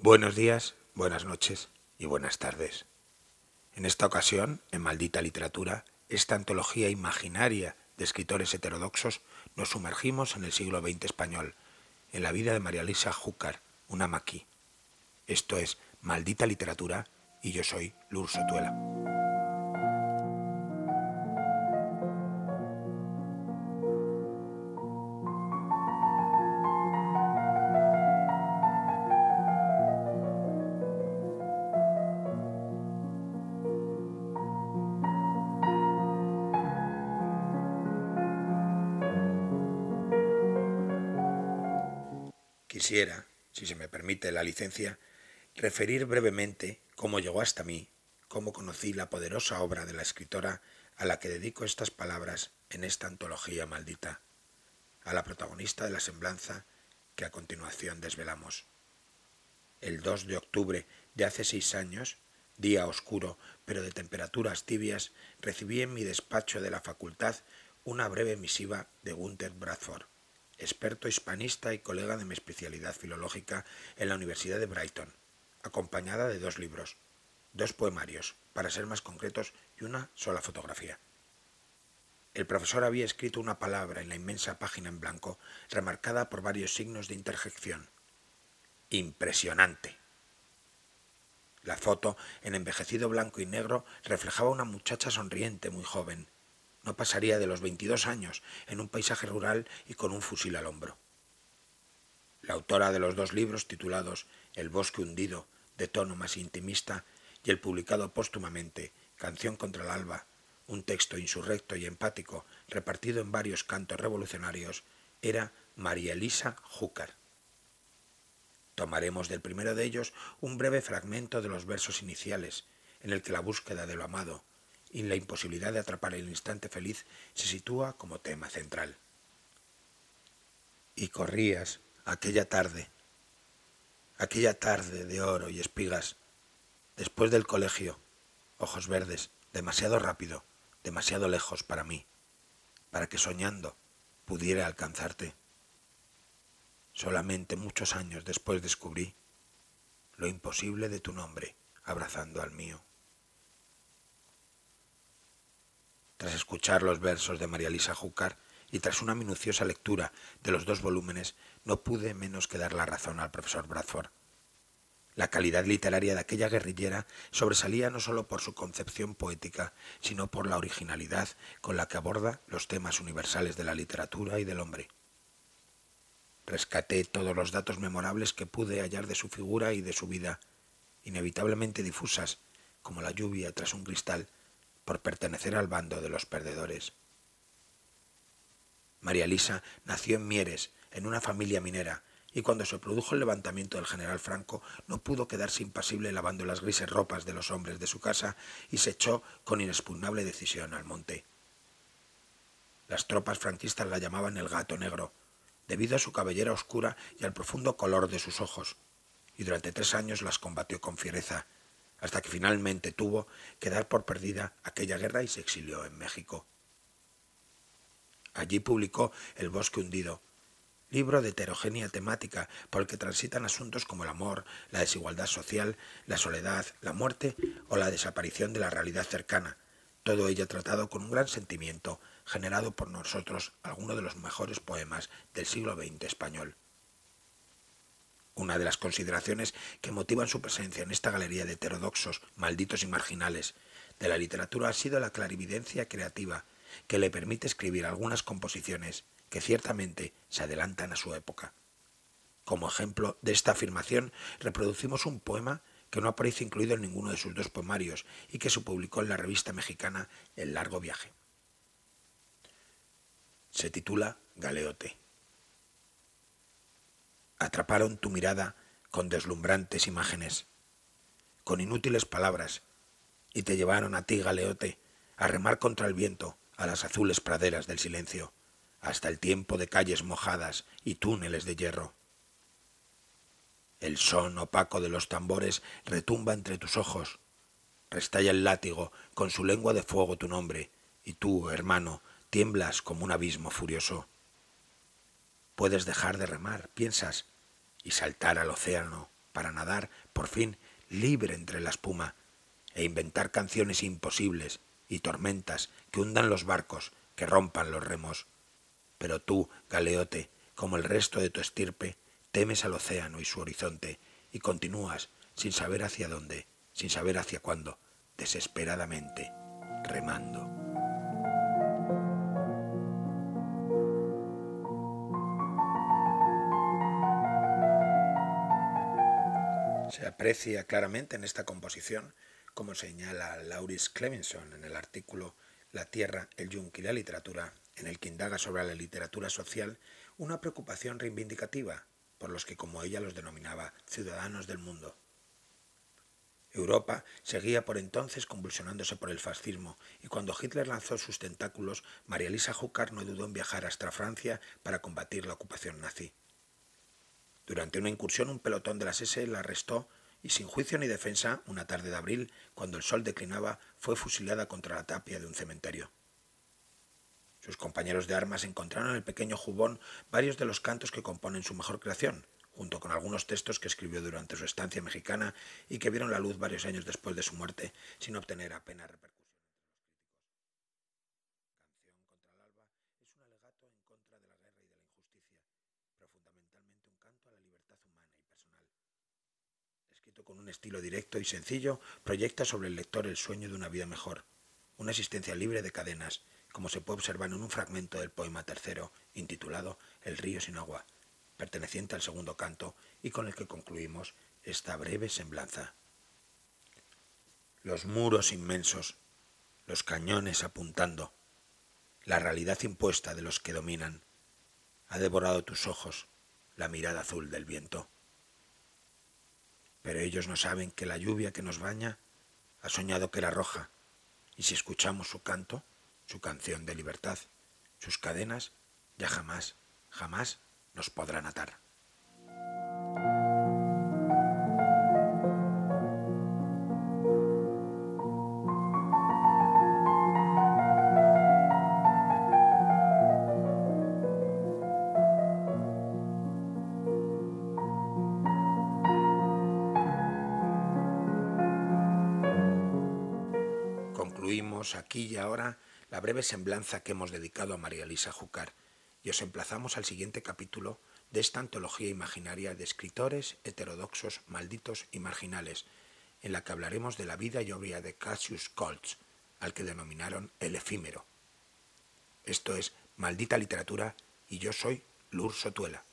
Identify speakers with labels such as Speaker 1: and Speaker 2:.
Speaker 1: Buenos días, buenas noches y buenas tardes. En esta ocasión, en Maldita Literatura, esta antología imaginaria de escritores heterodoxos, nos sumergimos en el siglo XX español, en la vida de María Luisa Júcar, una maquí. Esto es Maldita Literatura y yo soy Lur Sotuela. Quisiera, si se me permite la licencia, referir brevemente cómo llegó hasta mí, cómo conocí la poderosa obra de la escritora a la que dedico estas palabras en esta antología maldita, a la protagonista de la semblanza que a continuación desvelamos. El 2 de octubre de hace seis años, día oscuro pero de temperaturas tibias, recibí en mi despacho de la facultad una breve misiva de Gunther Bradford experto hispanista y colega de mi especialidad filológica en la Universidad de Brighton, acompañada de dos libros, dos poemarios, para ser más concretos, y una sola fotografía. El profesor había escrito una palabra en la inmensa página en blanco, remarcada por varios signos de interjección. Impresionante. La foto, en envejecido blanco y negro, reflejaba una muchacha sonriente muy joven, no pasaría de los 22 años en un paisaje rural y con un fusil al hombro. La autora de los dos libros titulados El bosque hundido, de tono más intimista, y el publicado póstumamente Canción contra el alba, un texto insurrecto y empático repartido en varios cantos revolucionarios, era María Elisa Júcar. Tomaremos del primero de ellos un breve fragmento de los versos iniciales, en el que la búsqueda de lo amado, y la imposibilidad de atrapar el instante feliz se sitúa como tema central. Y corrías aquella tarde, aquella tarde de oro y espigas, después del colegio, ojos verdes, demasiado rápido, demasiado lejos para mí, para que soñando pudiera alcanzarte. Solamente muchos años después descubrí lo imposible de tu nombre abrazando al mío. Tras escuchar los versos de María Lisa Júcar y tras una minuciosa lectura de los dos volúmenes, no pude menos que dar la razón al profesor Bradford. La calidad literaria de aquella guerrillera sobresalía no sólo por su concepción poética, sino por la originalidad con la que aborda los temas universales de la literatura y del hombre. Rescaté todos los datos memorables que pude hallar de su figura y de su vida, inevitablemente difusas, como la lluvia tras un cristal, por pertenecer al bando de los perdedores. María Lisa nació en Mieres, en una familia minera, y cuando se produjo el levantamiento del general Franco no pudo quedarse impasible lavando las grises ropas de los hombres de su casa y se echó con inexpugnable decisión al monte. Las tropas franquistas la llamaban el gato negro, debido a su cabellera oscura y al profundo color de sus ojos, y durante tres años las combatió con fiereza, hasta que finalmente tuvo que dar por perdida aquella guerra y se exilió en México. Allí publicó El bosque hundido, libro de heterogénea temática por el que transitan asuntos como el amor, la desigualdad social, la soledad, la muerte o la desaparición de la realidad cercana, todo ello tratado con un gran sentimiento generado por nosotros algunos de los mejores poemas del siglo XX español. Una de las consideraciones que motivan su presencia en esta galería de heterodoxos, malditos y marginales de la literatura ha sido la clarividencia creativa que le permite escribir algunas composiciones que ciertamente se adelantan a su época. Como ejemplo de esta afirmación, reproducimos un poema que no aparece incluido en ninguno de sus dos poemarios y que se publicó en la revista mexicana El largo viaje. Se titula Galeote atraparon tu mirada con deslumbrantes imágenes, con inútiles palabras, y te llevaron a ti, galeote, a remar contra el viento a las azules praderas del silencio, hasta el tiempo de calles mojadas y túneles de hierro. El son opaco de los tambores retumba entre tus ojos, restalla el látigo con su lengua de fuego tu nombre, y tú, hermano, tiemblas como un abismo furioso. Puedes dejar de remar, piensas, y saltar al océano para nadar, por fin, libre entre la espuma, e inventar canciones imposibles y tormentas que hundan los barcos, que rompan los remos. Pero tú, galeote, como el resto de tu estirpe, temes al océano y su horizonte, y continúas, sin saber hacia dónde, sin saber hacia cuándo, desesperadamente, remando. Se aprecia claramente en esta composición, como señala Lauris Clemenson en el artículo La Tierra, el Yunque y la Literatura, en el que indaga sobre la literatura social, una preocupación reivindicativa por los que, como ella los denominaba, ciudadanos del mundo. Europa seguía por entonces convulsionándose por el fascismo, y cuando Hitler lanzó sus tentáculos, María Elisa Jucar no dudó en viajar hasta Francia para combatir la ocupación nazi. Durante una incursión, un pelotón de las SS la arrestó y sin juicio ni defensa, una tarde de abril, cuando el sol declinaba, fue fusilada contra la tapia de un cementerio. Sus compañeros de armas encontraron en el pequeño jubón varios de los cantos que componen su mejor creación, junto con algunos textos que escribió durante su estancia mexicana y que vieron la luz varios años después de su muerte, sin obtener apenas repercusión. con estilo directo y sencillo, proyecta sobre el lector el sueño de una vida mejor, una existencia libre de cadenas, como se puede observar en un fragmento del poema tercero, intitulado El río sin agua, perteneciente al segundo canto y con el que concluimos esta breve semblanza. Los muros inmensos, los cañones apuntando, la realidad impuesta de los que dominan, ha devorado tus ojos, la mirada azul del viento pero ellos no saben que la lluvia que nos baña ha soñado que era roja, y si escuchamos su canto, su canción de libertad, sus cadenas, ya jamás, jamás nos podrán atar. Aquí y ahora la breve semblanza que hemos dedicado a María Elisa Júcar y os emplazamos al siguiente capítulo de esta antología imaginaria de escritores heterodoxos, malditos y marginales, en la que hablaremos de la vida y obra de Cassius Colts, al que denominaron el efímero. Esto es Maldita Literatura y yo soy Lur Sotuela.